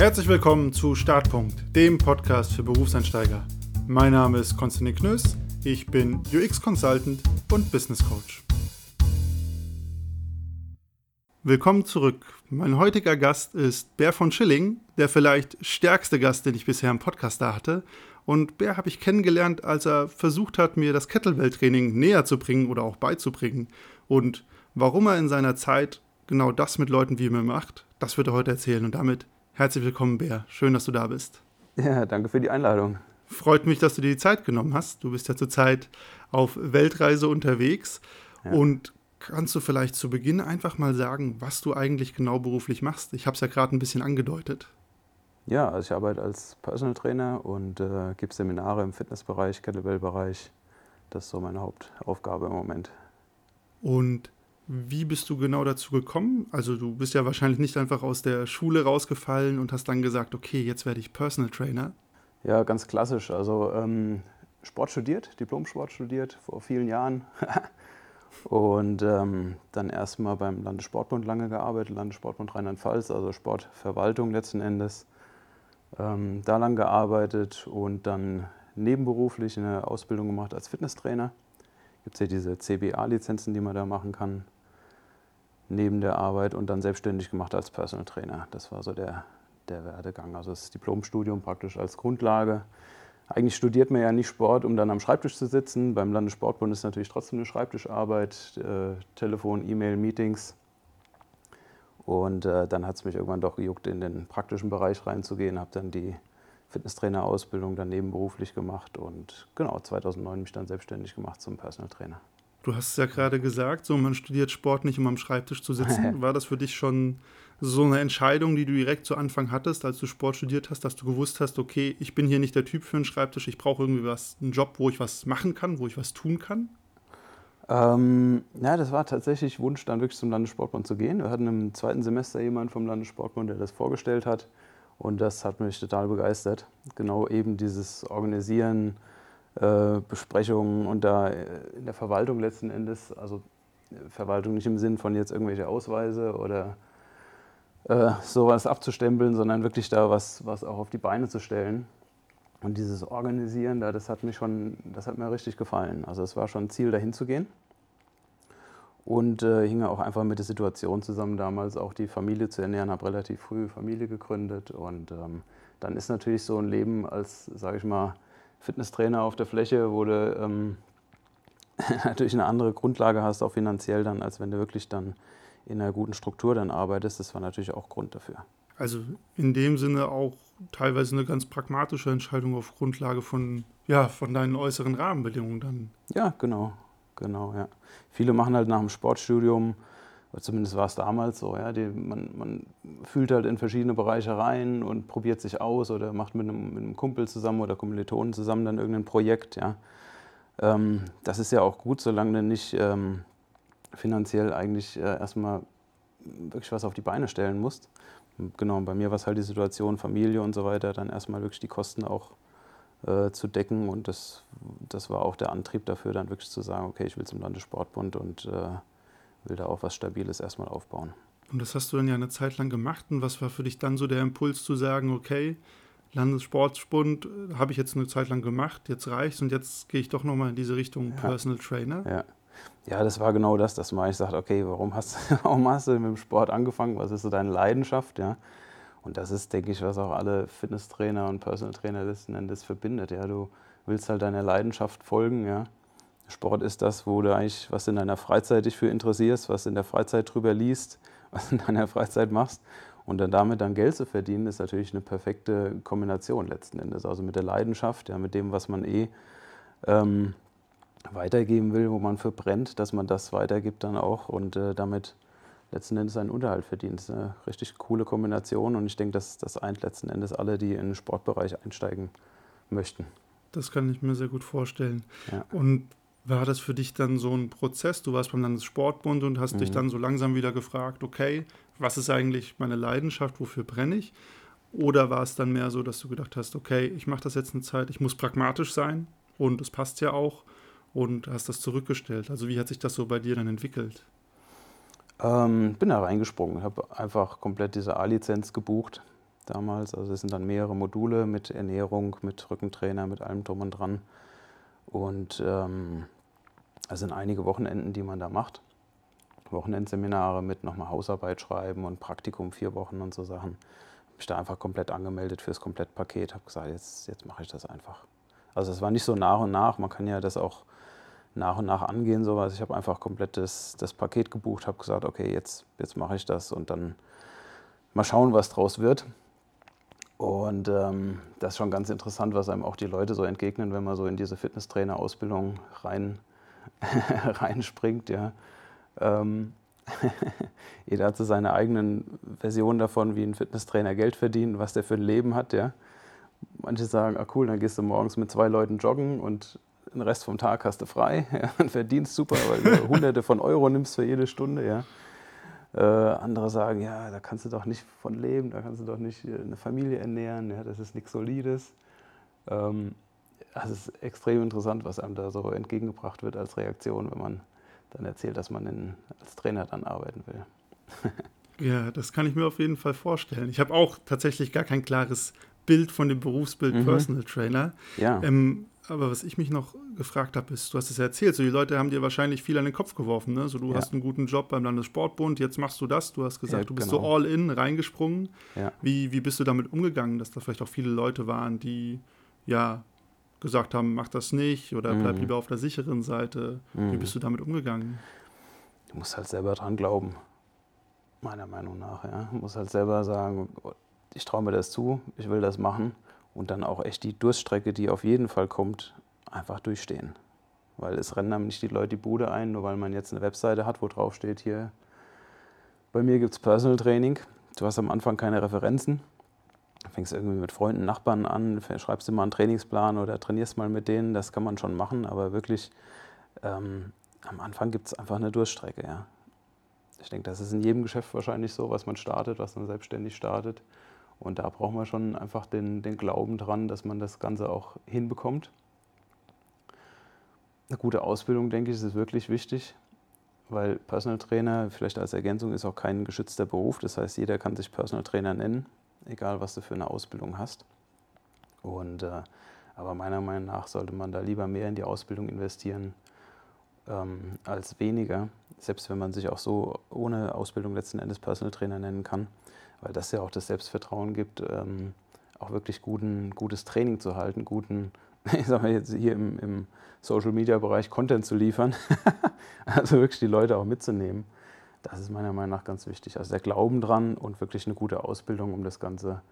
Herzlich willkommen zu Startpunkt, dem Podcast für Berufseinsteiger. Mein Name ist Konstantin Knöss, ich bin UX Consultant und Business Coach. Willkommen zurück. Mein heutiger Gast ist Bär von Schilling, der vielleicht stärkste Gast, den ich bisher im Podcast da hatte. Und Bär habe ich kennengelernt, als er versucht hat, mir das Kettlebell-Training näher zu bringen oder auch beizubringen. Und warum er in seiner Zeit genau das mit Leuten wie mir macht, das wird er heute erzählen. Und damit Herzlich willkommen, Bär. Schön, dass du da bist. Ja, danke für die Einladung. Freut mich, dass du dir die Zeit genommen hast. Du bist ja zurzeit auf Weltreise unterwegs. Ja. Und kannst du vielleicht zu Beginn einfach mal sagen, was du eigentlich genau beruflich machst? Ich habe es ja gerade ein bisschen angedeutet. Ja, also ich arbeite als Personal Trainer und äh, gebe Seminare im Fitnessbereich, Kettlebell-Bereich. Das ist so meine Hauptaufgabe im Moment. Und wie bist du genau dazu gekommen? Also du bist ja wahrscheinlich nicht einfach aus der Schule rausgefallen und hast dann gesagt, okay, jetzt werde ich Personal Trainer. Ja, ganz klassisch. Also ähm, Sport studiert, Diplom-Sport studiert vor vielen Jahren. und ähm, dann erstmal beim Landessportbund lange gearbeitet, Landessportbund Rheinland-Pfalz, also Sportverwaltung letzten Endes. Ähm, da lang gearbeitet und dann nebenberuflich eine Ausbildung gemacht als Fitnesstrainer. Gibt es ja diese CBA-Lizenzen, die man da machen kann neben der Arbeit und dann selbstständig gemacht als Personal Trainer. Das war so der, der Werdegang. Also das Diplomstudium praktisch als Grundlage. Eigentlich studiert man ja nicht Sport, um dann am Schreibtisch zu sitzen. Beim Landessportbund ist natürlich trotzdem eine Schreibtischarbeit, äh, Telefon, E-Mail, Meetings. Und äh, dann hat es mich irgendwann doch gejuckt, in den praktischen Bereich reinzugehen. Habe dann die Fitnesstrainer-Ausbildung daneben beruflich gemacht und genau 2009 mich dann selbstständig gemacht zum Personal Trainer. Du hast es ja gerade gesagt, so man studiert Sport nicht, um am Schreibtisch zu sitzen. War das für dich schon so eine Entscheidung, die du direkt zu Anfang hattest, als du Sport studiert hast, dass du gewusst hast, okay, ich bin hier nicht der Typ für einen Schreibtisch, ich brauche irgendwie was, einen Job, wo ich was machen kann, wo ich was tun kann? Ähm, ja, das war tatsächlich Wunsch, dann wirklich zum Landessportbund zu gehen. Wir hatten im zweiten Semester jemanden vom Landessportbund, der das vorgestellt hat. Und das hat mich total begeistert. Genau eben dieses Organisieren, äh, Besprechungen und da äh, in der Verwaltung letzten Endes, also äh, Verwaltung nicht im Sinn von jetzt irgendwelche Ausweise oder äh, sowas abzustempeln, sondern wirklich da was, was auch auf die Beine zu stellen. Und dieses Organisieren da, das hat mir schon, das hat mir richtig gefallen. Also es war schon ein Ziel, dahin zu gehen. Und äh, hing auch einfach mit der Situation zusammen, damals auch die Familie zu ernähren, habe relativ früh Familie gegründet. Und ähm, dann ist natürlich so ein Leben als, sage ich mal, Fitnesstrainer auf der Fläche, wo du ähm, natürlich eine andere Grundlage hast, auch finanziell dann, als wenn du wirklich dann in einer guten Struktur dann arbeitest. Das war natürlich auch Grund dafür. Also in dem Sinne auch teilweise eine ganz pragmatische Entscheidung auf Grundlage von, ja, von deinen äußeren Rahmenbedingungen dann. Ja, genau, genau, ja. Viele machen halt nach dem Sportstudium zumindest war es damals so, ja, die, man, man, fühlt halt in verschiedene Bereiche rein und probiert sich aus oder macht mit einem, mit einem Kumpel zusammen oder Kommilitonen zusammen dann irgendein Projekt. Ja. Ähm, das ist ja auch gut, solange du nicht ähm, finanziell eigentlich äh, erstmal wirklich was auf die Beine stellen musst. Genau, bei mir war es halt die Situation, Familie und so weiter, dann erstmal wirklich die Kosten auch äh, zu decken und das, das war auch der Antrieb dafür, dann wirklich zu sagen, okay, ich will zum Landessportbund und äh, will da auch was Stabiles erstmal aufbauen. Und das hast du dann ja eine Zeit lang gemacht. Und was war für dich dann so der Impuls zu sagen, okay, Landessportbund äh, habe ich jetzt eine Zeit lang gemacht, jetzt reicht's und jetzt gehe ich doch nochmal in diese Richtung ja. Personal Trainer? Ja. ja, das war genau das, dass man sagt, okay, warum hast, warum hast du mit dem Sport angefangen? Was ist so deine Leidenschaft? Ja? Und das ist, denke ich, was auch alle Fitnesstrainer und Personal Trainer letzten Endes verbindet. Ja? Du willst halt deiner Leidenschaft folgen, ja. Sport ist das, wo du eigentlich, was in deiner Freizeit dich für interessierst, was in der Freizeit drüber liest, was in deiner Freizeit machst. Und dann damit dann Geld zu verdienen, ist natürlich eine perfekte Kombination letzten Endes. Also mit der Leidenschaft, ja, mit dem, was man eh ähm, weitergeben will, wo man für brennt, dass man das weitergibt dann auch und äh, damit letzten Endes einen Unterhalt verdient. Das ist eine richtig coole Kombination und ich denke, dass das eint letzten Endes alle, die in den Sportbereich einsteigen möchten. Das kann ich mir sehr gut vorstellen. Ja. Und war das für dich dann so ein Prozess? Du warst beim Landessportbund und hast mhm. dich dann so langsam wieder gefragt, okay, was ist eigentlich meine Leidenschaft, wofür brenne ich? Oder war es dann mehr so, dass du gedacht hast, okay, ich mache das jetzt eine Zeit, ich muss pragmatisch sein und es passt ja auch und hast das zurückgestellt? Also wie hat sich das so bei dir dann entwickelt? Ähm, bin da reingesprungen, habe einfach komplett diese A-Lizenz gebucht. damals. Also es sind dann mehrere Module mit Ernährung, mit Rückentrainer, mit allem drum und dran. Und ähm, es sind einige Wochenenden, die man da macht. Wochenendseminare mit nochmal Hausarbeit schreiben und Praktikum vier Wochen und so Sachen. Habe mich da einfach komplett angemeldet fürs Komplettpaket. Habe gesagt, jetzt, jetzt mache ich das einfach. Also es war nicht so nach und nach. Man kann ja das auch nach und nach angehen, sowas. Ich habe einfach komplett das, das Paket gebucht, habe gesagt, okay, jetzt, jetzt mache ich das und dann mal schauen, was draus wird. Und ähm, das ist schon ganz interessant, was einem auch die Leute so entgegnen, wenn man so in diese Fitnesstrainer-Ausbildung rein, reinspringt. Ja. Ähm, jeder hat so seine eigenen Versionen davon, wie ein Fitnesstrainer Geld verdient, was der für ein Leben hat. Ja. Manche sagen, ah cool, dann gehst du morgens mit zwei Leuten joggen und den Rest vom Tag hast du frei ja, und verdienst super, weil du hunderte von Euro nimmst für jede Stunde. Ja. Äh, andere sagen, ja, da kannst du doch nicht von leben, da kannst du doch nicht äh, eine Familie ernähren, ja, das ist nichts Solides. Ähm, das ist extrem interessant, was einem da so entgegengebracht wird als Reaktion, wenn man dann erzählt, dass man in, als Trainer dann arbeiten will. ja, das kann ich mir auf jeden Fall vorstellen. Ich habe auch tatsächlich gar kein klares Bild von dem Berufsbild mhm. Personal Trainer. Ja. Ähm, aber was ich mich noch gefragt habe, ist, du hast es ja erzählt, so die Leute haben dir wahrscheinlich viel an den Kopf geworfen. Ne? So, du ja. hast einen guten Job beim Landessportbund, jetzt machst du das. Du hast gesagt, ja, du bist genau. so all in reingesprungen. Wie, wie bist du damit umgegangen, dass da vielleicht auch viele Leute waren, die ja gesagt haben, mach das nicht oder bleib mhm. lieber auf der sicheren Seite. Mhm. Wie bist du damit umgegangen? Du musst halt selber dran glauben, meiner Meinung nach. Ja. Du musst halt selber sagen, ich traue mir das zu, ich will das machen und dann auch echt die Durststrecke, die auf jeden Fall kommt, einfach durchstehen. Weil es rennen nicht die Leute die Bude ein, nur weil man jetzt eine Webseite hat, wo drauf steht, hier, bei mir gibt es Personal Training. Du hast am Anfang keine Referenzen. Fängst irgendwie mit Freunden, Nachbarn an, schreibst mal einen Trainingsplan oder trainierst mal mit denen. Das kann man schon machen, aber wirklich ähm, am Anfang gibt es einfach eine Durststrecke. Ja. Ich denke, das ist in jedem Geschäft wahrscheinlich so, was man startet, was man selbstständig startet. Und da braucht man schon einfach den, den Glauben dran, dass man das Ganze auch hinbekommt. Eine gute Ausbildung, denke ich, ist wirklich wichtig, weil Personal Trainer, vielleicht als Ergänzung, ist auch kein geschützter Beruf. Das heißt, jeder kann sich Personal Trainer nennen, egal was du für eine Ausbildung hast. Und, äh, aber meiner Meinung nach sollte man da lieber mehr in die Ausbildung investieren ähm, als weniger, selbst wenn man sich auch so ohne Ausbildung letzten Endes Personal Trainer nennen kann weil das ja auch das Selbstvertrauen gibt, ähm, auch wirklich guten, gutes Training zu halten, guten, ich sag mal jetzt hier im, im Social Media Bereich Content zu liefern, also wirklich die Leute auch mitzunehmen. Das ist meiner Meinung nach ganz wichtig. Also der Glauben dran und wirklich eine gute Ausbildung, um das Ganze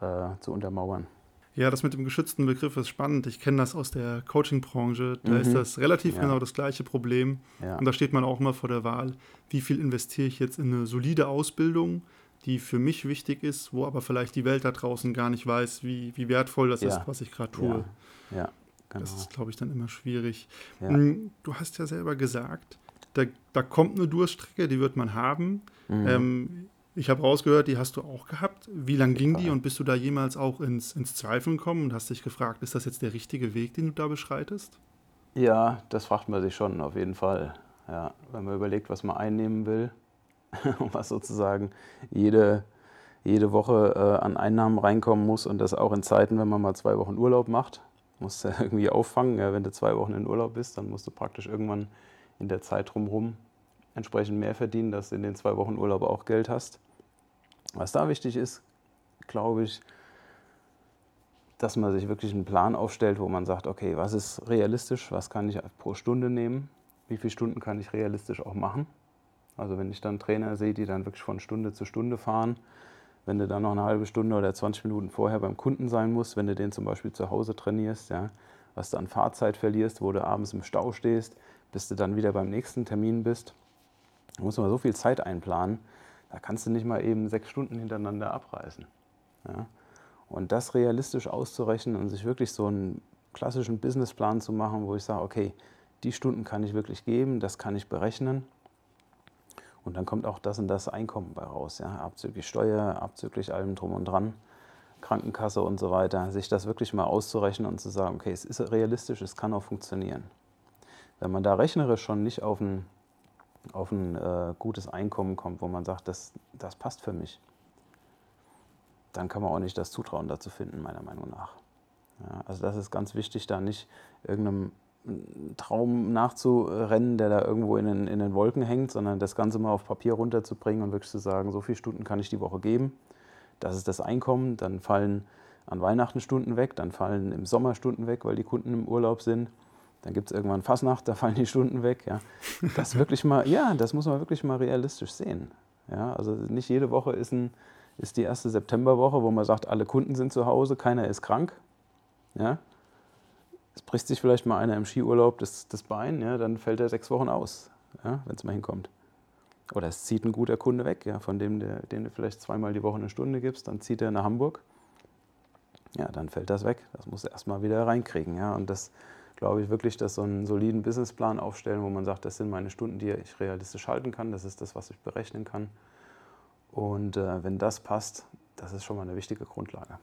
äh, zu untermauern. Ja, das mit dem geschützten Begriff ist spannend. Ich kenne das aus der Coaching-Branche. Da mhm. ist das relativ ja. genau das gleiche Problem. Ja. Und da steht man auch immer vor der Wahl, wie viel investiere ich jetzt in eine solide Ausbildung, die für mich wichtig ist, wo aber vielleicht die Welt da draußen gar nicht weiß, wie, wie wertvoll das ja. ist, was ich gerade tue. Ja. genau. Das ist, glaube ich, dann immer schwierig. Hm, du hast ja selber gesagt, da, da kommt eine Durststrecke, die wird man haben. Mhm. Ähm, ich habe rausgehört, die hast du auch gehabt. Wie lang ging die und bist du da jemals auch ins, ins Zweifeln gekommen und hast dich gefragt, ist das jetzt der richtige Weg, den du da beschreitest? Ja, das fragt man sich schon auf jeden Fall. Ja, wenn man überlegt, was man einnehmen will, was sozusagen jede, jede Woche äh, an Einnahmen reinkommen muss und das auch in Zeiten, wenn man mal zwei Wochen Urlaub macht, musst du irgendwie auffangen. Ja, wenn du zwei Wochen in Urlaub bist, dann musst du praktisch irgendwann in der Zeit drumherum entsprechend mehr verdienen, dass du in den zwei Wochen Urlaub auch Geld hast. Was da wichtig ist, glaube ich, dass man sich wirklich einen Plan aufstellt, wo man sagt, okay, was ist realistisch, was kann ich pro Stunde nehmen, wie viele Stunden kann ich realistisch auch machen also wenn ich dann Trainer sehe, die dann wirklich von Stunde zu Stunde fahren, wenn du dann noch eine halbe Stunde oder 20 Minuten vorher beim Kunden sein musst, wenn du den zum Beispiel zu Hause trainierst, ja, was du an Fahrzeit verlierst, wo du abends im Stau stehst, bis du dann wieder beim nächsten Termin bist, da muss man so viel Zeit einplanen, da kannst du nicht mal eben sechs Stunden hintereinander abreißen. Ja. Und das realistisch auszurechnen und sich wirklich so einen klassischen Businessplan zu machen, wo ich sage, okay, die Stunden kann ich wirklich geben, das kann ich berechnen und dann kommt auch das und das Einkommen bei raus, ja, abzüglich Steuer, abzüglich allem drum und dran, Krankenkasse und so weiter, sich das wirklich mal auszurechnen und zu sagen, okay, es ist realistisch, es kann auch funktionieren. Wenn man da rechnerisch schon nicht auf ein, auf ein äh, gutes Einkommen kommt, wo man sagt, das, das passt für mich, dann kann man auch nicht das Zutrauen dazu finden, meiner Meinung nach. Ja, also das ist ganz wichtig, da nicht irgendeinem Traum nachzurennen, der da irgendwo in den, in den Wolken hängt, sondern das Ganze mal auf Papier runterzubringen und wirklich zu sagen, so viele Stunden kann ich die Woche geben. Das ist das Einkommen. Dann fallen an Weihnachten Stunden weg, dann fallen im Sommer Stunden weg, weil die Kunden im Urlaub sind. Dann gibt es irgendwann Fasnacht, da fallen die Stunden weg. Ja. Das wirklich mal, ja, das muss man wirklich mal realistisch sehen. Ja, also nicht jede Woche ist, ein, ist die erste Septemberwoche, wo man sagt, alle Kunden sind zu Hause, keiner ist krank. Ja, es bricht sich vielleicht mal einer im Skiurlaub das, das Bein, ja, dann fällt er sechs Wochen aus, ja, wenn es mal hinkommt. Oder es zieht ein guter Kunde weg, ja, von dem, der, dem du vielleicht zweimal die Woche eine Stunde gibst, dann zieht er nach Hamburg. Ja, dann fällt das weg. Das muss er erstmal wieder reinkriegen. Ja. Und das glaube ich wirklich, dass so einen soliden Businessplan aufstellen, wo man sagt, das sind meine Stunden, die ich realistisch halten kann, das ist das, was ich berechnen kann. Und äh, wenn das passt, das ist schon mal eine wichtige Grundlage.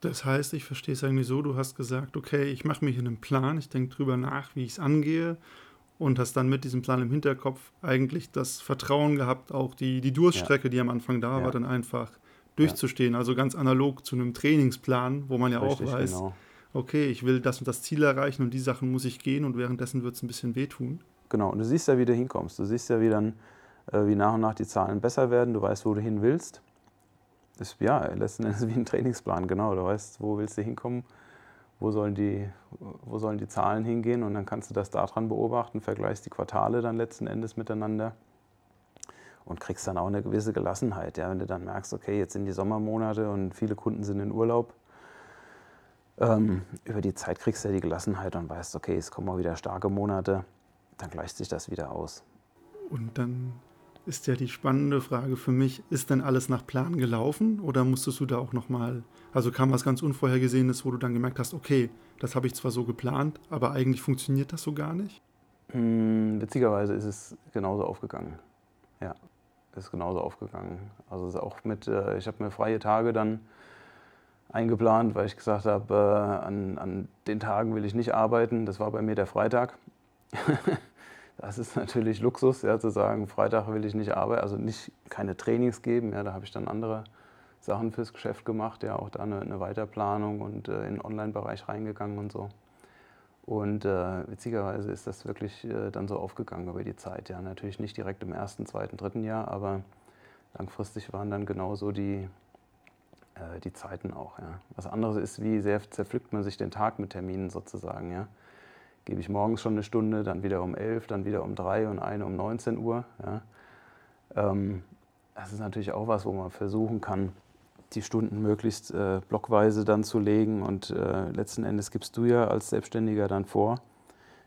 Das heißt, ich verstehe es eigentlich so, du hast gesagt, okay, ich mache mich in einen Plan, ich denke drüber nach, wie ich es angehe und hast dann mit diesem Plan im Hinterkopf eigentlich das Vertrauen gehabt, auch die, die Durststrecke, ja. die am Anfang da ja. war, dann einfach durchzustehen. Ja. Also ganz analog zu einem Trainingsplan, wo man ja Richtig, auch weiß, genau. Okay, ich will das und das Ziel erreichen und die Sachen muss ich gehen und währenddessen wird es ein bisschen wehtun. Genau, und du siehst ja, wie du hinkommst. Du siehst ja, wie dann, äh, wie nach und nach die Zahlen besser werden. Du weißt, wo du hin willst ist ja letzten Endes wie ein Trainingsplan, genau. Du weißt, wo willst du hinkommen, wo sollen die, wo sollen die Zahlen hingehen und dann kannst du das daran beobachten, vergleichst die Quartale dann letzten Endes miteinander und kriegst dann auch eine gewisse Gelassenheit. Ja, wenn du dann merkst, okay, jetzt sind die Sommermonate und viele Kunden sind in Urlaub. Ähm, über die Zeit kriegst du ja die Gelassenheit und weißt, okay, es kommen auch wieder starke Monate, dann gleicht sich das wieder aus. Und dann ist ja die spannende Frage für mich, ist denn alles nach Plan gelaufen oder musstest du da auch nochmal, also kam was ganz Unvorhergesehenes, wo du dann gemerkt hast, okay, das habe ich zwar so geplant, aber eigentlich funktioniert das so gar nicht? Hm, witzigerweise ist es genauso aufgegangen. Ja, ist genauso aufgegangen. Also auch mit, äh, ich habe mir freie Tage dann eingeplant, weil ich gesagt habe, äh, an, an den Tagen will ich nicht arbeiten. Das war bei mir der Freitag. Das ist natürlich Luxus, ja, zu sagen, Freitag will ich nicht arbeiten, also nicht keine Trainings geben. Ja, da habe ich dann andere Sachen fürs Geschäft gemacht, ja, auch da eine, eine Weiterplanung und äh, in den Online-Bereich reingegangen und so. Und äh, witzigerweise ist das wirklich äh, dann so aufgegangen über die Zeit. Ja, natürlich nicht direkt im ersten, zweiten, dritten Jahr, aber langfristig waren dann genauso die, äh, die Zeiten auch. Ja. Was anderes ist, wie sehr zerpflückt man sich den Tag mit Terminen sozusagen. Ja gebe ich morgens schon eine Stunde, dann wieder um 11, dann wieder um 3 und eine um 19 Uhr. Ja. Ähm, das ist natürlich auch was, wo man versuchen kann, die Stunden möglichst äh, blockweise dann zu legen. Und äh, letzten Endes gibst du ja als Selbstständiger dann vor,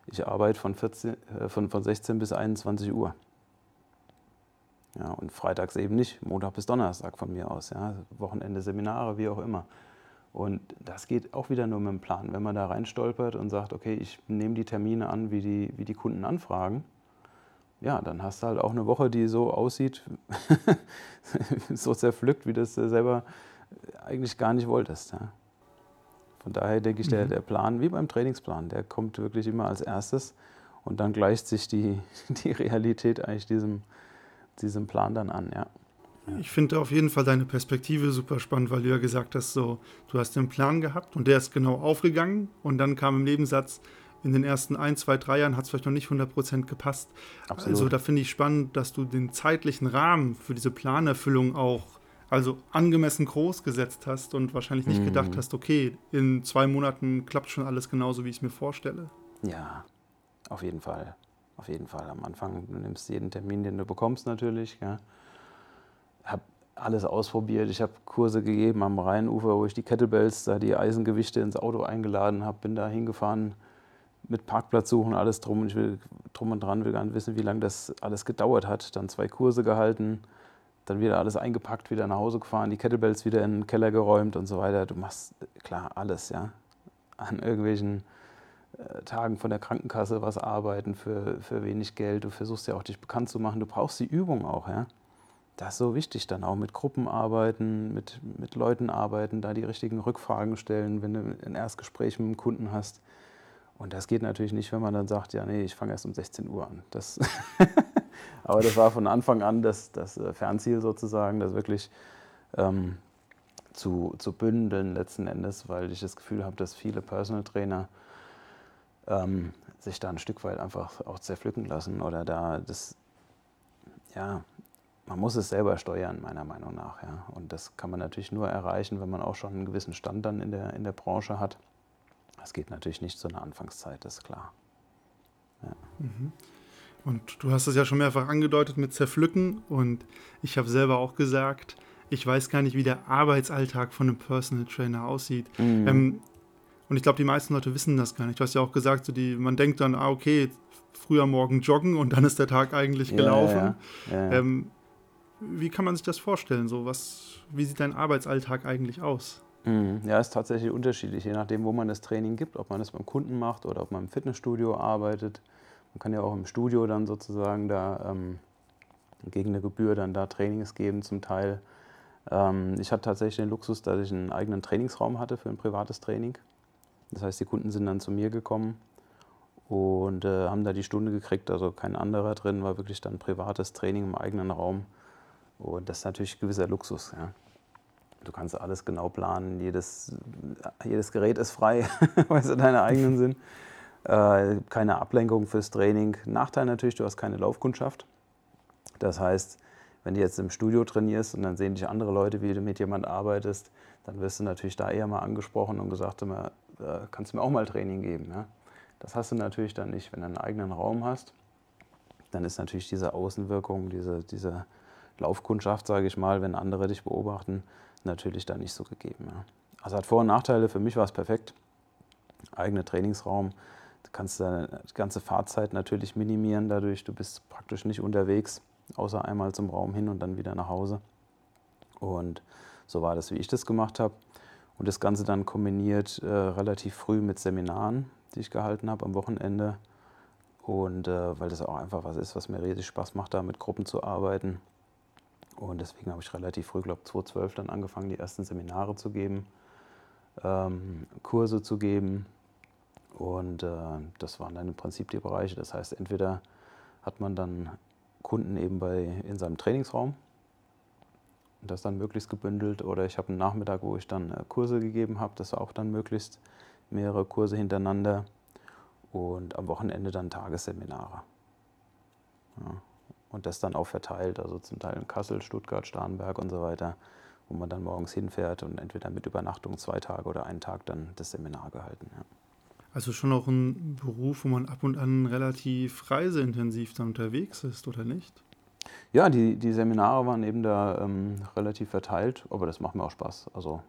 ich arbeite von, 14, äh, von, von 16 bis 21 Uhr. Ja, und freitags eben nicht, Montag bis Donnerstag von mir aus. Ja, Wochenende Seminare, wie auch immer. Und das geht auch wieder nur mit dem Plan. Wenn man da reinstolpert und sagt, okay, ich nehme die Termine an, wie die, wie die Kunden anfragen, ja, dann hast du halt auch eine Woche, die so aussieht, so zerpflückt, wie du es selber eigentlich gar nicht wolltest. Ja. Von daher denke ich, der, mhm. der Plan, wie beim Trainingsplan, der kommt wirklich immer als erstes und dann gleicht sich die, die Realität eigentlich diesem, diesem Plan dann an. Ja. Ich finde auf jeden Fall deine Perspektive super spannend, weil du ja gesagt hast, so, du hast den Plan gehabt und der ist genau aufgegangen und dann kam im Nebensatz, in den ersten ein, zwei, drei Jahren hat es vielleicht noch nicht 100% gepasst. Absolut. Also da finde ich spannend, dass du den zeitlichen Rahmen für diese Planerfüllung auch also angemessen groß gesetzt hast und wahrscheinlich nicht mhm. gedacht hast, okay, in zwei Monaten klappt schon alles genauso, wie ich es mir vorstelle. Ja, auf jeden Fall. Auf jeden Fall. Am Anfang, du nimmst jeden Termin, den du bekommst natürlich. Ja habe alles ausprobiert. Ich habe Kurse gegeben am Rheinufer, wo ich die Kettlebells, da die Eisengewichte ins Auto eingeladen habe, bin da hingefahren mit Parkplatz suchen, alles drum. Und ich will drum und dran, will gar nicht wissen, wie lange das alles gedauert hat. Dann zwei Kurse gehalten, dann wieder alles eingepackt, wieder nach Hause gefahren, die Kettlebells wieder in den Keller geräumt und so weiter. Du machst klar alles, ja. An irgendwelchen Tagen von der Krankenkasse was arbeiten für, für wenig Geld. Du versuchst ja auch dich bekannt zu machen. Du brauchst die Übung auch, ja das ist so wichtig dann auch mit Gruppen arbeiten, mit, mit Leuten arbeiten, da die richtigen Rückfragen stellen, wenn du ein Erstgespräch mit dem Kunden hast. Und das geht natürlich nicht, wenn man dann sagt, ja, nee, ich fange erst um 16 Uhr an. Das Aber das war von Anfang an das, das äh, Fernziel sozusagen, dass wirklich ähm, zu, zu bündeln letzten Endes, weil ich das Gefühl habe, dass viele Personal Trainer ähm, sich da ein Stück weit einfach auch zerpflücken lassen oder da das, ja, man muss es selber steuern, meiner Meinung nach. Ja. Und das kann man natürlich nur erreichen, wenn man auch schon einen gewissen Stand dann in der, in der Branche hat. Das geht natürlich nicht zu einer Anfangszeit, das ist klar. Ja. Mhm. Und du hast es ja schon mehrfach angedeutet mit Zerpflücken und ich habe selber auch gesagt, ich weiß gar nicht, wie der Arbeitsalltag von einem Personal Trainer aussieht. Mhm. Ähm, und ich glaube, die meisten Leute wissen das gar nicht. Du hast ja auch gesagt, so die, man denkt dann, ah, okay, früher morgen joggen und dann ist der Tag eigentlich gelaufen. Ja, ja. Ja, ähm, wie kann man sich das vorstellen? So, was, wie sieht dein Arbeitsalltag eigentlich aus? Mhm. Ja, ist tatsächlich unterschiedlich, je nachdem, wo man das Training gibt, ob man es beim Kunden macht oder ob man im Fitnessstudio arbeitet. Man kann ja auch im Studio dann sozusagen da ähm, gegen eine Gebühr dann da Trainings geben zum Teil. Ähm, ich hatte tatsächlich den Luxus, dass ich einen eigenen Trainingsraum hatte für ein privates Training. Das heißt, die Kunden sind dann zu mir gekommen und äh, haben da die Stunde gekriegt, also kein anderer drin, war wirklich dann privates Training im eigenen Raum. Und das ist natürlich gewisser Luxus. Ja. Du kannst alles genau planen, jedes, jedes Gerät ist frei, weil sie deine eigenen sind. Äh, keine Ablenkung fürs Training. Nachteil natürlich, du hast keine Laufkundschaft. Das heißt, wenn du jetzt im Studio trainierst und dann sehen dich andere Leute, wie du mit jemand arbeitest, dann wirst du natürlich da eher mal angesprochen und gesagt, immer, äh, kannst du mir auch mal Training geben. Ja? Das hast du natürlich dann nicht. Wenn du einen eigenen Raum hast, dann ist natürlich diese Außenwirkung, diese, diese Laufkundschaft, sage ich mal, wenn andere dich beobachten, natürlich dann nicht so gegeben. Ja? Also hat Vor- und Nachteile. Für mich war es perfekt. Eigener Trainingsraum, Du kannst deine ganze Fahrzeit natürlich minimieren dadurch. Du bist praktisch nicht unterwegs, außer einmal zum Raum hin und dann wieder nach Hause. Und so war das, wie ich das gemacht habe. Und das Ganze dann kombiniert äh, relativ früh mit Seminaren, die ich gehalten habe am Wochenende. Und äh, weil das auch einfach was ist, was mir riesig Spaß macht, da mit Gruppen zu arbeiten. Und deswegen habe ich relativ früh, glaube ich 2012, dann angefangen, die ersten Seminare zu geben, ähm, Kurse zu geben, und äh, das waren dann im Prinzip die Bereiche. Das heißt, entweder hat man dann Kunden eben bei, in seinem Trainingsraum das dann möglichst gebündelt oder ich habe einen Nachmittag, wo ich dann äh, Kurse gegeben habe, das auch dann möglichst mehrere Kurse hintereinander und am Wochenende dann Tagesseminare. Ja. Und das dann auch verteilt, also zum Teil in Kassel, Stuttgart, Starnberg und so weiter, wo man dann morgens hinfährt und entweder mit Übernachtung zwei Tage oder einen Tag dann das Seminar gehalten. Ja. Also schon auch ein Beruf, wo man ab und an relativ reiseintensiv dann unterwegs ist, oder nicht? Ja, die, die Seminare waren eben da ähm, relativ verteilt, aber das macht mir auch Spaß. Also,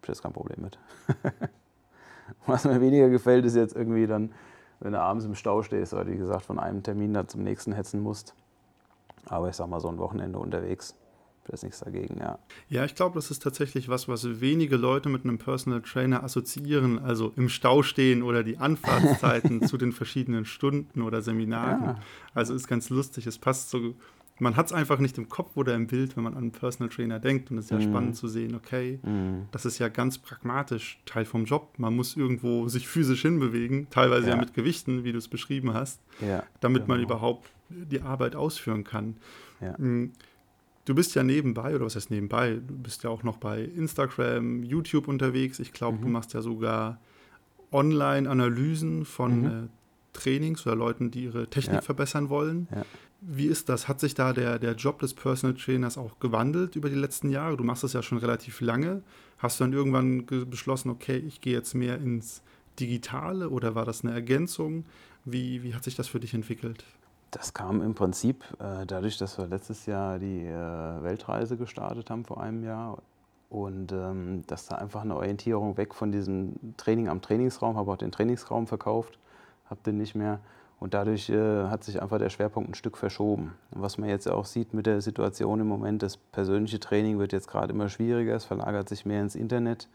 ich habe jetzt kein Problem mit. Was mir weniger gefällt, ist jetzt irgendwie dann, wenn du abends im Stau stehst oder wie gesagt von einem Termin da zum nächsten hetzen musst. Aber ich sag mal, so ein Wochenende unterwegs da ist nichts dagegen, ja. Ja, ich glaube, das ist tatsächlich was, was wenige Leute mit einem Personal Trainer assoziieren. Also im Stau stehen oder die Anfahrtszeiten zu den verschiedenen Stunden oder Seminaren. Ja. Also ist ganz lustig. Es passt so. Man hat es einfach nicht im Kopf oder im Bild, wenn man an einen Personal Trainer denkt. Und es ist ja mhm. spannend zu sehen, okay, mhm. das ist ja ganz pragmatisch Teil vom Job. Man muss irgendwo sich physisch hinbewegen, teilweise ja, ja mit Gewichten, wie du es beschrieben hast, ja, damit genau. man überhaupt die Arbeit ausführen kann. Ja. Mhm. Du bist ja nebenbei, oder was heißt nebenbei? Du bist ja auch noch bei Instagram, YouTube unterwegs. Ich glaube, mhm. du machst ja sogar Online-Analysen von mhm. äh, Trainings oder Leuten, die ihre Technik ja. verbessern wollen. Ja. Wie ist das? Hat sich da der, der Job des Personal Trainers auch gewandelt über die letzten Jahre? Du machst das ja schon relativ lange. Hast du dann irgendwann beschlossen, okay, ich gehe jetzt mehr ins Digitale oder war das eine Ergänzung? Wie, wie hat sich das für dich entwickelt? Das kam im Prinzip äh, dadurch, dass wir letztes Jahr die äh, Weltreise gestartet haben vor einem Jahr und ähm, dass da einfach eine Orientierung weg von diesem Training am Trainingsraum, habe auch den Trainingsraum verkauft, habe den nicht mehr und dadurch äh, hat sich einfach der Schwerpunkt ein Stück verschoben. Und was man jetzt auch sieht mit der Situation im Moment, das persönliche Training wird jetzt gerade immer schwieriger, es verlagert sich mehr ins Internet.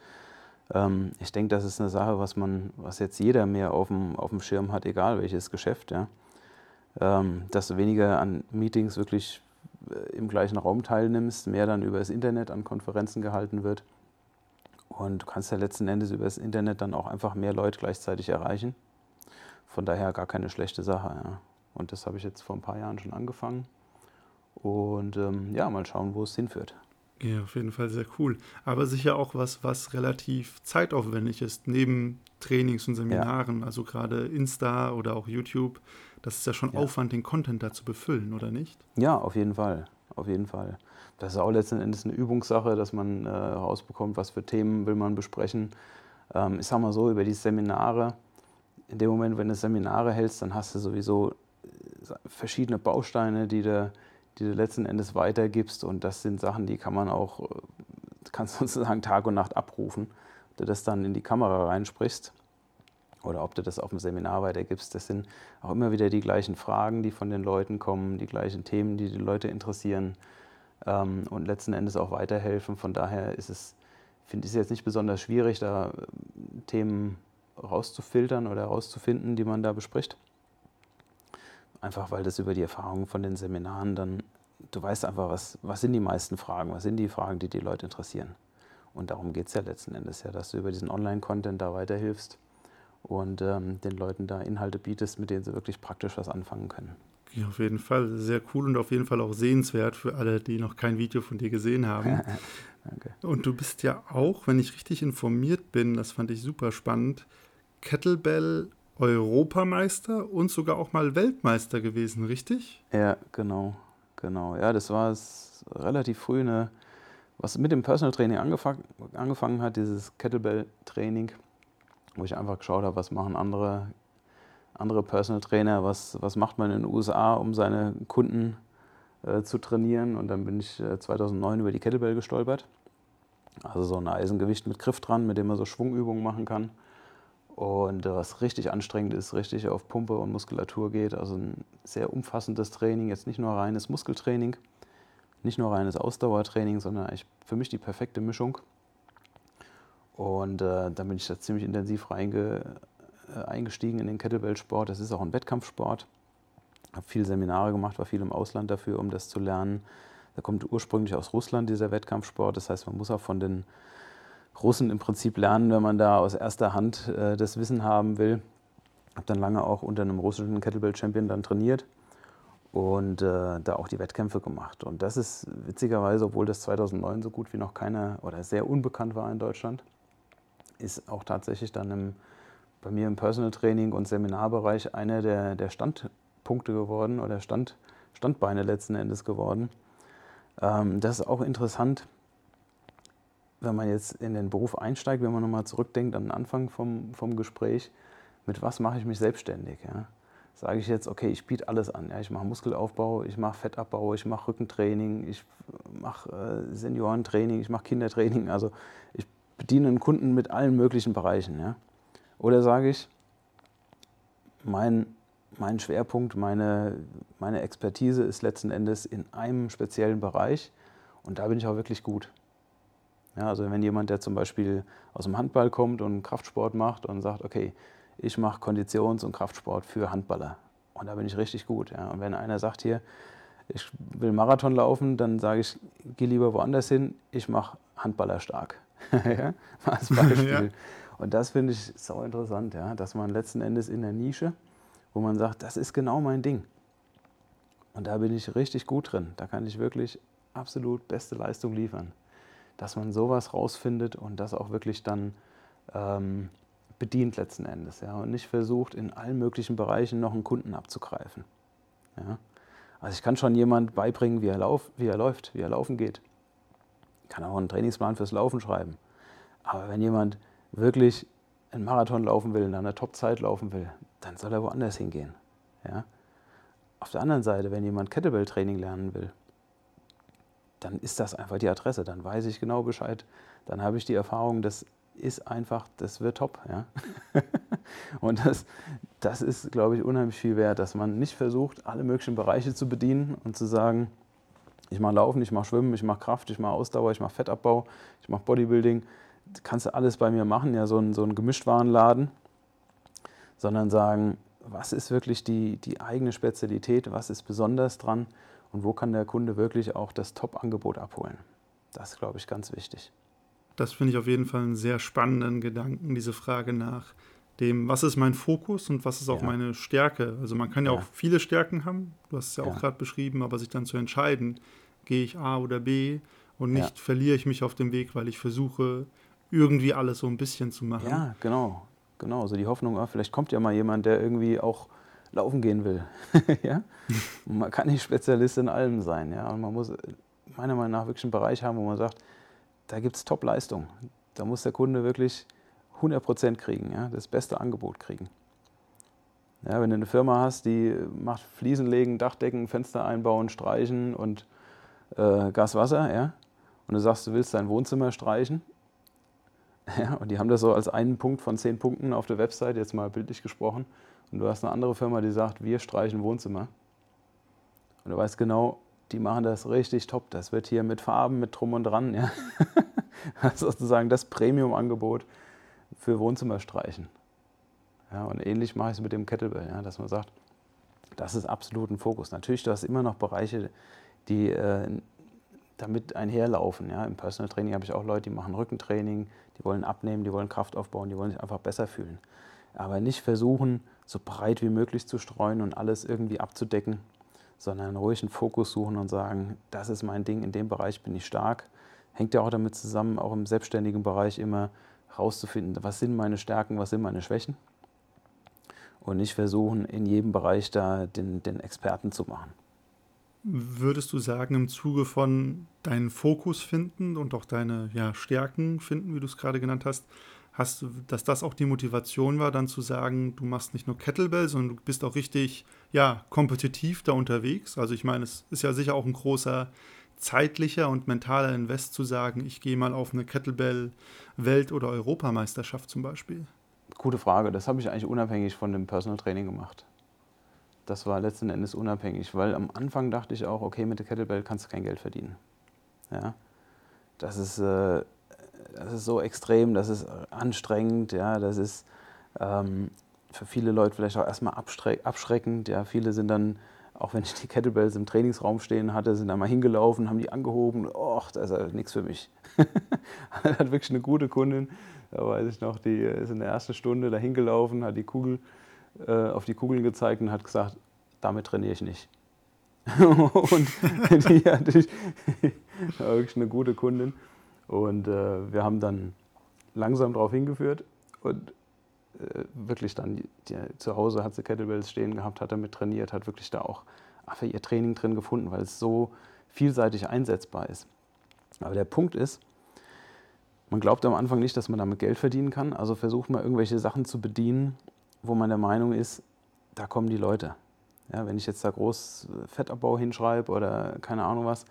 Ähm, ich denke, das ist eine Sache, was man, was jetzt jeder mehr auf dem, auf dem Schirm hat, egal welches Geschäft. Ja dass du weniger an Meetings wirklich äh, im gleichen Raum teilnimmst, mehr dann über das Internet an Konferenzen gehalten wird. Und du kannst ja letzten Endes über das Internet dann auch einfach mehr Leute gleichzeitig erreichen. Von daher gar keine schlechte Sache. Ja. Und das habe ich jetzt vor ein paar Jahren schon angefangen. Und ähm, ja, mal schauen, wo es hinführt. Ja, auf jeden Fall sehr cool. Aber sicher auch was, was relativ zeitaufwendig ist, neben Trainings und Seminaren. Ja. Also gerade Insta oder auch YouTube. Das ist ja schon ja. Aufwand, den Content da zu befüllen, oder nicht? Ja, auf jeden Fall. Auf jeden Fall. Das ist auch letzten Endes eine Übungssache, dass man äh, herausbekommt, was für Themen will man besprechen. Ähm, ich sag mal so, über die Seminare, in dem Moment, wenn du Seminare hältst, dann hast du sowieso äh, verschiedene Bausteine, die du die du letzten Endes weitergibst. Und das sind Sachen, die kann man auch, äh, kannst sozusagen Tag und Nacht abrufen. Ob du das dann in die Kamera reinsprichst oder ob du das auf dem Seminar weitergibst, das sind auch immer wieder die gleichen Fragen, die von den Leuten kommen, die gleichen Themen, die die Leute interessieren ähm, und letzten Endes auch weiterhelfen. Von daher ist es, finde ich es jetzt nicht besonders schwierig, da äh, Themen rauszufiltern oder rauszufinden, die man da bespricht. Einfach weil das über die Erfahrungen von den Seminaren dann, du weißt einfach, was, was sind die meisten Fragen, was sind die Fragen, die die Leute interessieren. Und darum geht es ja letzten Endes ja, dass du über diesen Online-Content da weiterhilfst und ähm, den Leuten da Inhalte bietest, mit denen sie wirklich praktisch was anfangen können. Ja, auf jeden Fall. Sehr cool und auf jeden Fall auch sehenswert für alle, die noch kein Video von dir gesehen haben. Danke. Und du bist ja auch, wenn ich richtig informiert bin, das fand ich super spannend, Kettlebell Europameister und sogar auch mal Weltmeister gewesen, richtig? Ja, genau, genau. Ja, das war relativ früh eine, was mit dem Personal Training angefang, angefangen hat, dieses Kettlebell-Training, wo ich einfach geschaut habe, was machen andere, andere Personal Trainer, was, was macht man in den USA, um seine Kunden äh, zu trainieren. Und dann bin ich äh, 2009 über die Kettlebell gestolpert. Also so ein Eisengewicht mit Griff dran, mit dem man so Schwungübungen machen kann und was richtig anstrengend ist, richtig auf Pumpe und Muskulatur geht. Also ein sehr umfassendes Training, jetzt nicht nur reines Muskeltraining, nicht nur reines Ausdauertraining, sondern eigentlich für mich die perfekte Mischung. Und äh, dann bin ich da ziemlich intensiv reinge, äh, eingestiegen in den Kettlebell-Sport. Das ist auch ein Wettkampfsport. Habe viele Seminare gemacht, war viel im Ausland dafür, um das zu lernen. Der kommt ursprünglich aus Russland, dieser Wettkampfsport. Das heißt, man muss auch von den Russen im Prinzip lernen, wenn man da aus erster Hand äh, das Wissen haben will. Habe dann lange auch unter einem russischen Kettlebell-Champion dann trainiert und äh, da auch die Wettkämpfe gemacht. Und das ist witzigerweise, obwohl das 2009 so gut wie noch keiner oder sehr unbekannt war in Deutschland, ist auch tatsächlich dann im, bei mir im Personal Training und Seminarbereich einer der, der Standpunkte geworden oder Stand, Standbeine letzten Endes geworden. Ähm, das ist auch interessant wenn man jetzt in den Beruf einsteigt, wenn man nochmal zurückdenkt an den Anfang vom, vom Gespräch, mit was mache ich mich selbstständig? Ja? Sage ich jetzt, okay, ich biete alles an. Ja? Ich mache Muskelaufbau, ich mache Fettabbau, ich mache Rückentraining, ich mache äh, Seniorentraining, ich mache Kindertraining. Also ich bediene einen Kunden mit allen möglichen Bereichen. Ja? Oder sage ich, mein, mein Schwerpunkt, meine, meine Expertise ist letzten Endes in einem speziellen Bereich und da bin ich auch wirklich gut. Ja, also wenn jemand, der zum Beispiel aus dem Handball kommt und Kraftsport macht und sagt, okay, ich mache Konditions- und Kraftsport für Handballer und da bin ich richtig gut. Ja. Und wenn einer sagt hier, ich will Marathon laufen, dann sage ich, geh lieber woanders hin, ich mache Handballer stark. ja, als Beispiel. ja. Und das finde ich so interessant, ja, dass man letzten Endes in der Nische, wo man sagt, das ist genau mein Ding. Und da bin ich richtig gut drin. Da kann ich wirklich absolut beste Leistung liefern dass man sowas rausfindet und das auch wirklich dann ähm, bedient letzten Endes. Ja? Und nicht versucht, in allen möglichen Bereichen noch einen Kunden abzugreifen. Ja? Also ich kann schon jemand beibringen, wie er, lauf, wie er läuft, wie er laufen geht. Ich kann auch einen Trainingsplan fürs Laufen schreiben. Aber wenn jemand wirklich einen Marathon laufen will, eine Topzeit laufen will, dann soll er woanders hingehen. Ja? Auf der anderen Seite, wenn jemand Kettlebell-Training lernen will, dann ist das einfach die Adresse, dann weiß ich genau Bescheid, dann habe ich die Erfahrung, das ist einfach, das wird top. Ja? und das, das ist, glaube ich, unheimlich viel wert, dass man nicht versucht, alle möglichen Bereiche zu bedienen und zu sagen, ich mache Laufen, ich mache Schwimmen, ich mache Kraft, ich mache Ausdauer, ich mache Fettabbau, ich mache Bodybuilding. Kannst du alles bei mir machen, ja, so ein, so ein Gemischtwarenladen, sondern sagen, was ist wirklich die, die eigene Spezialität, was ist besonders dran und wo kann der Kunde wirklich auch das Top-Angebot abholen. Das ist, glaube ich, ganz wichtig. Das finde ich auf jeden Fall einen sehr spannenden Gedanken, diese Frage nach dem, was ist mein Fokus und was ist auch ja. meine Stärke. Also man kann ja, ja, auch viele Stärken haben, du hast es ja, ja. auch gerade beschrieben, aber sich dann zu entscheiden, gehe ich A oder B Und nicht verliere ich mich auf dem Weg, weil ich versuche, irgendwie alles so ein bisschen zu machen. Ja, genau. Genau. Also die Hoffnung, ah, vielleicht kommt ja mal jemand, der irgendwie auch laufen gehen will. ja? man kann nicht Spezialist in allem sein. Ja? Und man muss meiner Meinung nach wirklich einen Bereich haben, wo man sagt, da gibt es Top-Leistung. Da muss der Kunde wirklich 100% kriegen, ja? das beste Angebot kriegen. Ja, wenn du eine Firma hast, die macht Fliesen legen, Dachdecken, Fenster einbauen, streichen und äh, Gas, Wasser, ja, und du sagst, du willst dein Wohnzimmer streichen, ja, und die haben das so als einen Punkt von zehn Punkten auf der Website, jetzt mal bildlich gesprochen, und du hast eine andere Firma, die sagt, wir streichen Wohnzimmer. Und du weißt genau, die machen das richtig top. Das wird hier mit Farben, mit Drum und Dran. Ja. sozusagen das Premium-Angebot für Wohnzimmerstreichen. Ja, und ähnlich mache ich es mit dem Kettlebell, ja, dass man sagt, das ist absolut ein Fokus. Natürlich, du hast immer noch Bereiche, die äh, damit einherlaufen. Ja. Im Personal Training habe ich auch Leute, die machen Rückentraining, die wollen abnehmen, die wollen Kraft aufbauen, die wollen sich einfach besser fühlen. Aber nicht versuchen, so breit wie möglich zu streuen und alles irgendwie abzudecken, sondern ruhig einen Fokus suchen und sagen, das ist mein Ding, in dem Bereich bin ich stark. Hängt ja auch damit zusammen, auch im selbstständigen Bereich immer rauszufinden, was sind meine Stärken, was sind meine Schwächen. Und nicht versuchen, in jedem Bereich da den, den Experten zu machen. Würdest du sagen, im Zuge von deinen Fokus finden und auch deine ja, Stärken finden, wie du es gerade genannt hast, hast du, dass das auch die Motivation war, dann zu sagen, du machst nicht nur Kettlebell, sondern du bist auch richtig, ja, kompetitiv da unterwegs. Also ich meine, es ist ja sicher auch ein großer zeitlicher und mentaler Invest zu sagen, ich gehe mal auf eine Kettlebell-Welt- oder Europameisterschaft zum Beispiel. Gute Frage. Das habe ich eigentlich unabhängig von dem Personal Training gemacht. Das war letzten Endes unabhängig, weil am Anfang dachte ich auch, okay, mit der Kettlebell kannst du kein Geld verdienen. Ja, das ist äh, das ist so extrem, das ist anstrengend, ja, das ist ähm, für viele Leute vielleicht auch erstmal abschreckend. Ja. Viele sind dann, auch wenn ich die Kettlebells im Trainingsraum stehen hatte, sind dann mal hingelaufen, haben die angehoben. Och, das ist nichts für mich. hat wirklich eine gute Kundin, da weiß ich noch, die ist in der ersten Stunde da hingelaufen, hat die Kugel äh, auf die Kugeln gezeigt und hat gesagt, damit trainiere ich nicht. und die hatte ich, wirklich eine gute Kundin. Und äh, wir haben dann langsam darauf hingeführt und äh, wirklich dann die, zu Hause hat sie Kettlebells stehen gehabt, hat damit trainiert, hat wirklich da auch für ihr Training drin gefunden, weil es so vielseitig einsetzbar ist. Aber der Punkt ist, man glaubt am Anfang nicht, dass man damit Geld verdienen kann, also versucht man irgendwelche Sachen zu bedienen, wo man der Meinung ist, da kommen die Leute. Ja, wenn ich jetzt da groß Fettabbau hinschreibe oder keine Ahnung was,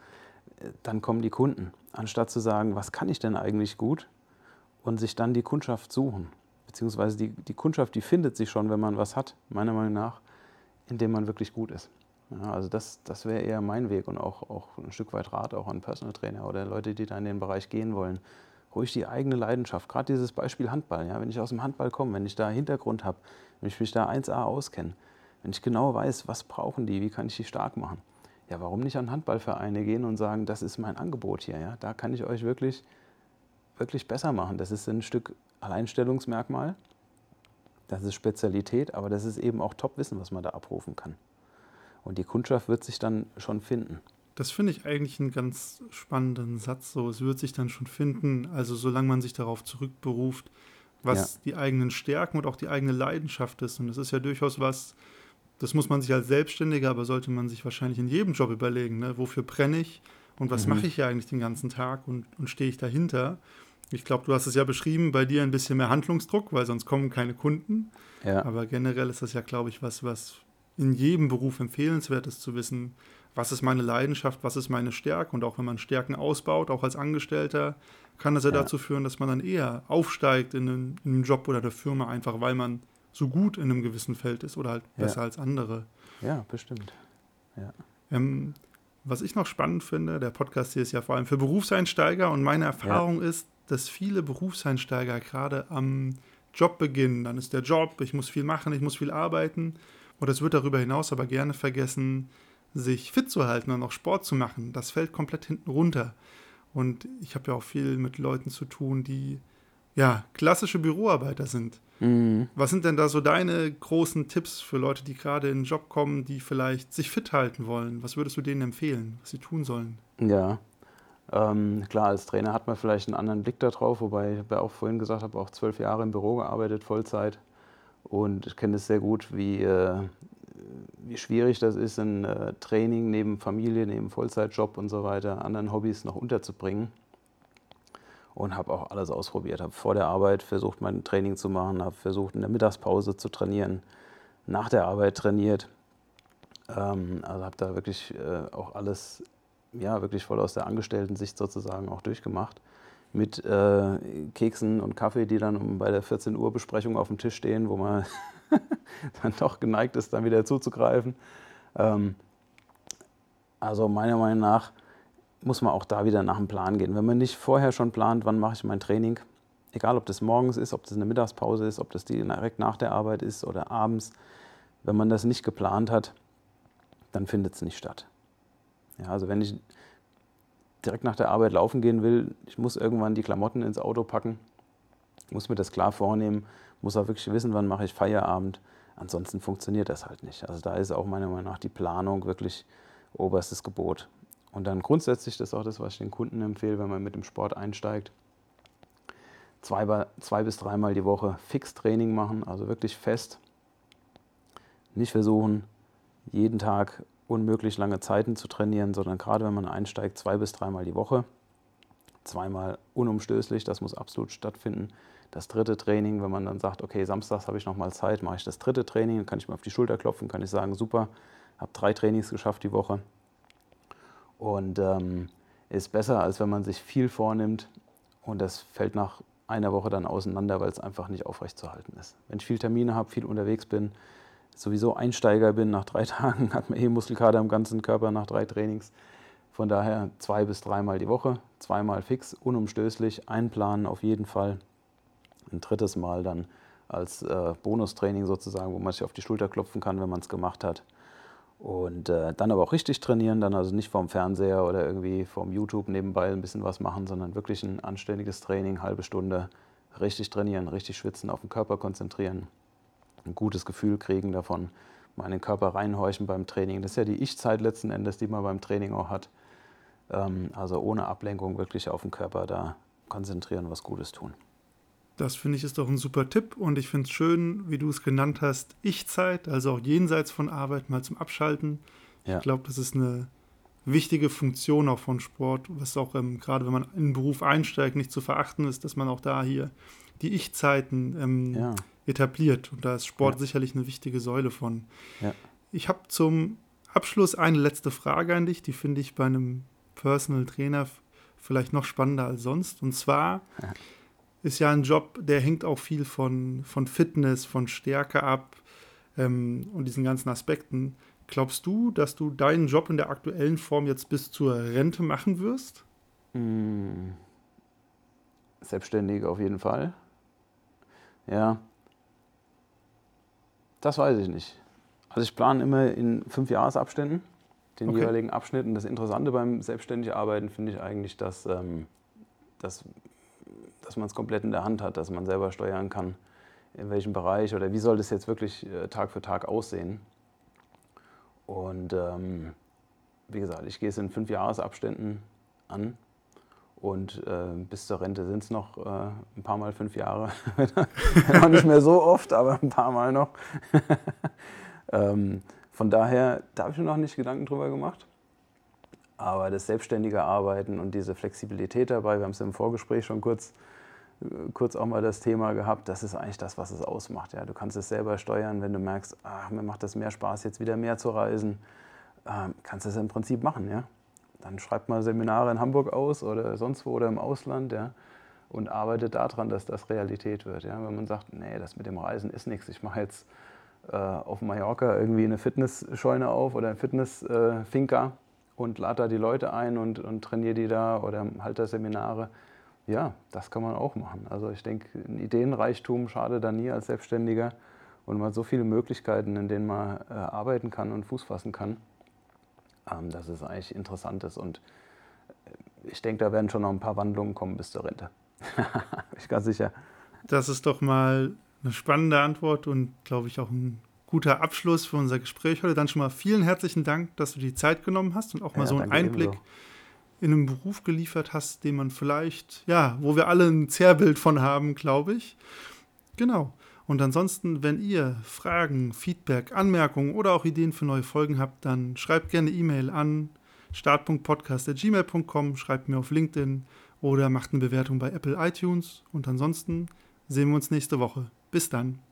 dann kommen die Kunden, anstatt zu sagen, was kann ich denn eigentlich gut und sich dann die Kundschaft suchen. Beziehungsweise die, die Kundschaft, die findet sich schon, wenn man was hat, meiner Meinung nach, in dem man wirklich gut ist. Ja, also das, das wäre eher mein Weg und auch, auch ein Stück weit Rat auch an Personal Trainer oder Leute, die da in den Bereich gehen wollen. Ruhig die eigene Leidenschaft, gerade dieses Beispiel Handball. Ja, wenn ich aus dem Handball komme, wenn ich da Hintergrund habe, wenn ich mich da 1A auskenne, wenn ich genau weiß, was brauchen die, wie kann ich die stark machen, ja, warum nicht an Handballvereine gehen und sagen, das ist mein Angebot hier, ja? da kann ich euch wirklich, wirklich besser machen. Das ist ein Stück Alleinstellungsmerkmal, das ist Spezialität, aber das ist eben auch Top-Wissen, was man da abrufen kann. Und die Kundschaft wird sich dann schon finden. Das finde ich eigentlich einen ganz spannenden Satz. So, es wird sich dann schon finden. Also solange man sich darauf zurückberuft, was ja. die eigenen Stärken und auch die eigene Leidenschaft ist. Und das ist ja durchaus was, das muss man sich als Selbstständiger, aber sollte man sich wahrscheinlich in jedem Job überlegen, ne? wofür brenne ich und was mhm. mache ich ja eigentlich den ganzen Tag und, und stehe ich dahinter. Ich glaube, du hast es ja beschrieben, bei dir ein bisschen mehr Handlungsdruck, weil sonst kommen keine Kunden. Ja. Aber generell ist das ja, glaube ich, was, was in jedem Beruf empfehlenswert ist zu wissen, was ist meine Leidenschaft, was ist meine Stärke. Und auch wenn man Stärken ausbaut, auch als Angestellter, kann das ja, ja. dazu führen, dass man dann eher aufsteigt in einem, in einem Job oder der Firma, einfach weil man so gut in einem gewissen Feld ist oder halt besser ja. als andere. Ja, bestimmt. Ja. Ähm, was ich noch spannend finde, der Podcast hier ist ja vor allem für Berufseinsteiger und meine Erfahrung ja. ist, dass viele Berufseinsteiger gerade am Job beginnen, dann ist der Job, ich muss viel machen, ich muss viel arbeiten und es wird darüber hinaus aber gerne vergessen, sich fit zu halten und auch Sport zu machen. Das fällt komplett hinten runter. Und ich habe ja auch viel mit Leuten zu tun, die ja klassische Büroarbeiter sind Mhm. Was sind denn da so deine großen Tipps für Leute, die gerade in den Job kommen, die vielleicht sich fit halten wollen? Was würdest du denen empfehlen, was sie tun sollen? Ja, Ähm, klar, als Trainer hat man vielleicht einen anderen Blick darauf, wobei ich auch vorhin gesagt habe, auch zwölf Jahre im Büro gearbeitet, Vollzeit. Und ich kenne es sehr gut, wie, äh, wie schwierig das ist, ein äh, Training neben Familie, neben Vollzeitjob und so weiter, anderen Hobbys noch unterzubringen. Und habe auch alles ausprobiert. Habe vor der Arbeit versucht, mein Training zu machen, habe versucht, in der Mittagspause zu trainieren, nach der Arbeit trainiert. Ähm, also habe da wirklich äh, auch alles, ja, wirklich voll aus der Angestellten-Sicht sozusagen auch durchgemacht. Mit äh, Keksen und Kaffee, die dann bei der 14 Uhr Besprechung auf dem Tisch stehen, wo man dann doch geneigt ist, dann wieder zuzugreifen. Ähm, also meiner Meinung nach muss man auch da wieder nach einem Plan gehen. Wenn man nicht vorher schon plant, wann mache ich mein Training, egal ob das morgens ist, ob das eine Mittagspause ist, ob das direkt nach der Arbeit ist oder abends, wenn man das nicht geplant hat, dann findet es nicht statt. Ja, also wenn ich direkt nach der Arbeit laufen gehen will, ich muss irgendwann die Klamotten ins Auto packen, muss mir das klar vornehmen, muss auch wirklich wissen, wann mache ich Feierabend. Ansonsten funktioniert das halt nicht. Also da ist auch meiner Meinung nach die Planung wirklich oberstes Gebot. Und dann grundsätzlich, das ist auch das, was ich den Kunden empfehle, wenn man mit dem Sport einsteigt, zwei, zwei bis dreimal die Woche Fix-Training machen, also wirklich fest. Nicht versuchen, jeden Tag unmöglich lange Zeiten zu trainieren, sondern gerade wenn man einsteigt, zwei bis dreimal die Woche. Zweimal unumstößlich, das muss absolut stattfinden das dritte Training, wenn man dann sagt, okay, samstags habe ich noch mal Zeit, mache ich das dritte Training, dann kann ich mir auf die Schulter klopfen, kann ich sagen, super, habe drei Trainings geschafft die Woche. Und ähm, ist besser, als wenn man sich viel vornimmt und das fällt nach einer Woche dann auseinander, weil es einfach nicht aufrechtzuerhalten ist. Wenn ich viel Termine habe, viel unterwegs bin, sowieso Einsteiger bin, nach drei Tagen hat man eh Muskelkater im ganzen Körper nach drei Trainings. Von daher zwei bis dreimal die Woche, zweimal fix, unumstößlich, einplanen auf jeden Fall ein drittes Mal dann als äh, Bonustraining sozusagen, wo man sich auf die Schulter klopfen kann, wenn man es gemacht hat. Und äh, dann aber auch richtig trainieren, dann also nicht vorm Fernseher oder irgendwie vorm YouTube nebenbei ein bisschen was machen, sondern wirklich ein anständiges Training, halbe Stunde, richtig trainieren, richtig schwitzen, auf den Körper konzentrieren, ein gutes Gefühl kriegen davon, mal in den Körper reinhorchen beim Training. Das ist ja die Ich-Zeit letzten Endes, die man beim Training auch hat. Ähm, also ohne Ablenkung wirklich auf den Körper da konzentrieren, was Gutes tun. Das finde ich ist doch ein super Tipp und ich finde es schön, wie du es genannt hast, Ich-Zeit, also auch jenseits von Arbeit mal zum Abschalten. Ja. Ich glaube, das ist eine wichtige Funktion auch von Sport, was auch ähm, gerade wenn man in den Beruf einsteigt, nicht zu verachten ist, dass man auch da hier die Ich-Zeiten ähm, ja. etabliert. Und da ist Sport ja. sicherlich eine wichtige Säule von. Ich habe zum Abschluss eine letzte Frage an dich, die finde ich bei einem Personal Trainer vielleicht noch spannender als sonst. Und zwar ist ja ein Job, der hängt auch viel von, von Fitness, von Stärke ab ähm, und diesen ganzen Aspekten. Glaubst du, dass du deinen Job in der aktuellen Form jetzt bis zur Rente machen wirst? Hm. Selbstständig auf jeden Fall. Ja. Das weiß ich nicht. Also ich plane immer in fünf Jahresabständen den okay. jeweiligen Abschnitt. Und das Interessante beim selbstständig Arbeiten finde ich eigentlich, dass, ähm, dass dass man es komplett in der Hand hat, dass man selber steuern kann, in welchem Bereich oder wie soll das jetzt wirklich äh, Tag für Tag aussehen. Und ähm, wie gesagt, ich gehe es in fünf Jahresabständen an und äh, bis zur Rente sind es noch äh, ein paar Mal fünf Jahre. noch nicht mehr so oft, aber ein paar Mal noch. ähm, von daher, da habe ich mir noch nicht Gedanken drüber gemacht. Aber das selbstständige Arbeiten und diese Flexibilität dabei, wir haben es im Vorgespräch schon kurz kurz auch mal das Thema gehabt, das ist eigentlich das, was es ausmacht. Ja. Du kannst es selber steuern, wenn du merkst, ach, mir macht das mehr Spaß, jetzt wieder mehr zu reisen, ähm, kannst du es im Prinzip machen. Ja. Dann schreibt mal Seminare in Hamburg aus oder sonst wo oder im Ausland ja, und arbeitet daran, dass das Realität wird. Ja. Wenn man sagt, nee, das mit dem Reisen ist nichts, ich mache jetzt äh, auf Mallorca irgendwie eine Fitnessscheune auf oder ein Fitnessfinker äh, und lade da die Leute ein und, und trainiere die da oder halte da Seminare ja, das kann man auch machen. Also ich denke, ein Ideenreichtum schadet da nie als Selbstständiger und man hat so viele Möglichkeiten, in denen man äh, arbeiten kann und Fuß fassen kann, ähm, dass es eigentlich interessant ist. Und äh, ich denke, da werden schon noch ein paar Wandlungen kommen bis zur Rente. Bin ich ganz sicher. Das ist doch mal eine spannende Antwort und, glaube ich, auch ein guter Abschluss für unser Gespräch heute. Dann schon mal vielen herzlichen Dank, dass du die Zeit genommen hast und auch mal ja, so einen Einblick ebenso in einem Beruf geliefert hast, den man vielleicht, ja, wo wir alle ein Zerrbild von haben, glaube ich. Genau. Und ansonsten, wenn ihr Fragen, Feedback, Anmerkungen oder auch Ideen für neue Folgen habt, dann schreibt gerne E-Mail an start.podcast.gmail.com, schreibt mir auf LinkedIn oder macht eine Bewertung bei Apple iTunes. Und ansonsten sehen wir uns nächste Woche. Bis dann.